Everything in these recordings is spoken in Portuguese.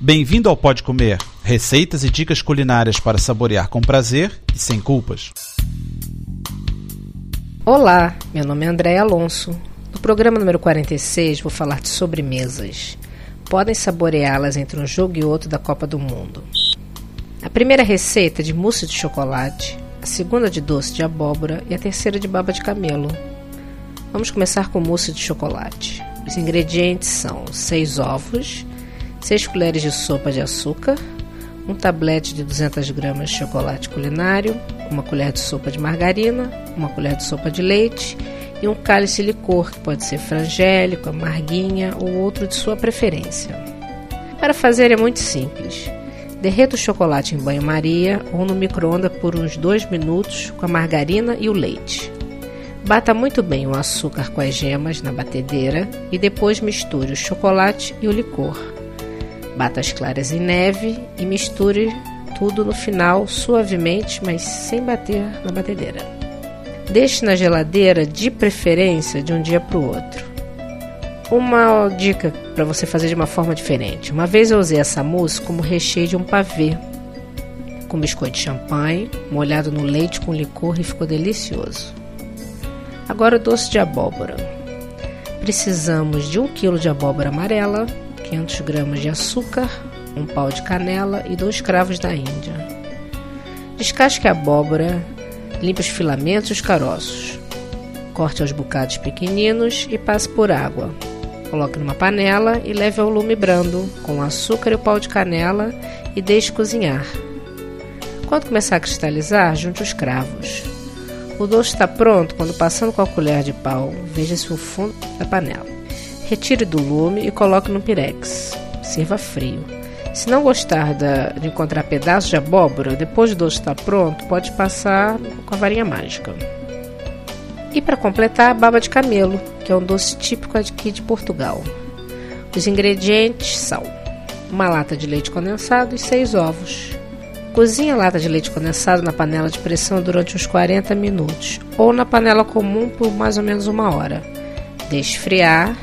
Bem-vindo ao Pode Comer, receitas e dicas culinárias para saborear com prazer e sem culpas. Olá, meu nome é André Alonso. No programa número 46 vou falar de sobremesas. Podem saboreá-las entre um jogo e outro da Copa do Mundo. A primeira receita é de mousse de chocolate, a segunda de doce de abóbora e a terceira de baba de camelo. Vamos começar com mousse de chocolate. Os ingredientes são 6 ovos, 6 colheres de sopa de açúcar, um tablete de 200 gramas de chocolate culinário, uma colher de sopa de margarina, uma colher de sopa de leite e um cálice licor, que pode ser frangélico, amarguinha ou outro de sua preferência. Para fazer é muito simples. Derreta o chocolate em banho-maria ou no micro-ondas por uns 2 minutos com a margarina e o leite. Bata muito bem o açúcar com as gemas na batedeira e depois misture o chocolate e o licor. Bata as claras em neve e misture tudo no final suavemente, mas sem bater na batedeira. Deixe na geladeira de preferência de um dia para o outro. Uma dica para você fazer de uma forma diferente. Uma vez eu usei essa mousse como recheio de um pavê com biscoito de champanhe, molhado no leite com licor e ficou delicioso. Agora o doce de abóbora. Precisamos de 1 kg de abóbora amarela, 500 gramas de açúcar, um pau de canela e dois cravos da Índia. Descasque a abóbora, limpe os filamentos e os caroços. Corte aos bocados pequeninos e passe por água. Coloque numa panela e leve ao lume brando, com o açúcar e o pau de canela e deixe cozinhar. Quando começar a cristalizar, junte os cravos. O doce está pronto quando passando com a colher de pau, veja-se o fundo da panela. Retire do lume e coloque no pirex. Sirva frio. Se não gostar de encontrar pedaços de abóbora, depois do doce estar pronto, pode passar com a varinha mágica. E para completar, baba de camelo, que é um doce típico aqui de Portugal. Os ingredientes são uma lata de leite condensado e seis ovos. Cozinhe a lata de leite condensado na panela de pressão durante uns 40 minutos ou na panela comum por mais ou menos uma hora. Deixe esfriar,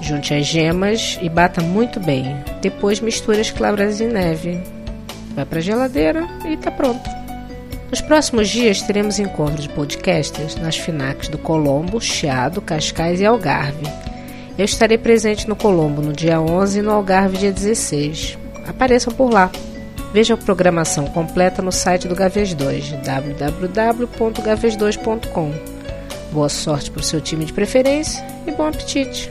junte as gemas e bata muito bem. Depois misture as claras em neve. Vai para a geladeira e está pronto. Nos próximos dias teremos encontros de podcasters nas FINACs do Colombo, Chiado, Cascais e Algarve. Eu estarei presente no Colombo no dia 11 e no Algarve dia 16. Apareçam por lá. Veja a programação completa no site do Gaves 2, www.gaves2.com. Boa sorte para o seu time de preferência e bom apetite!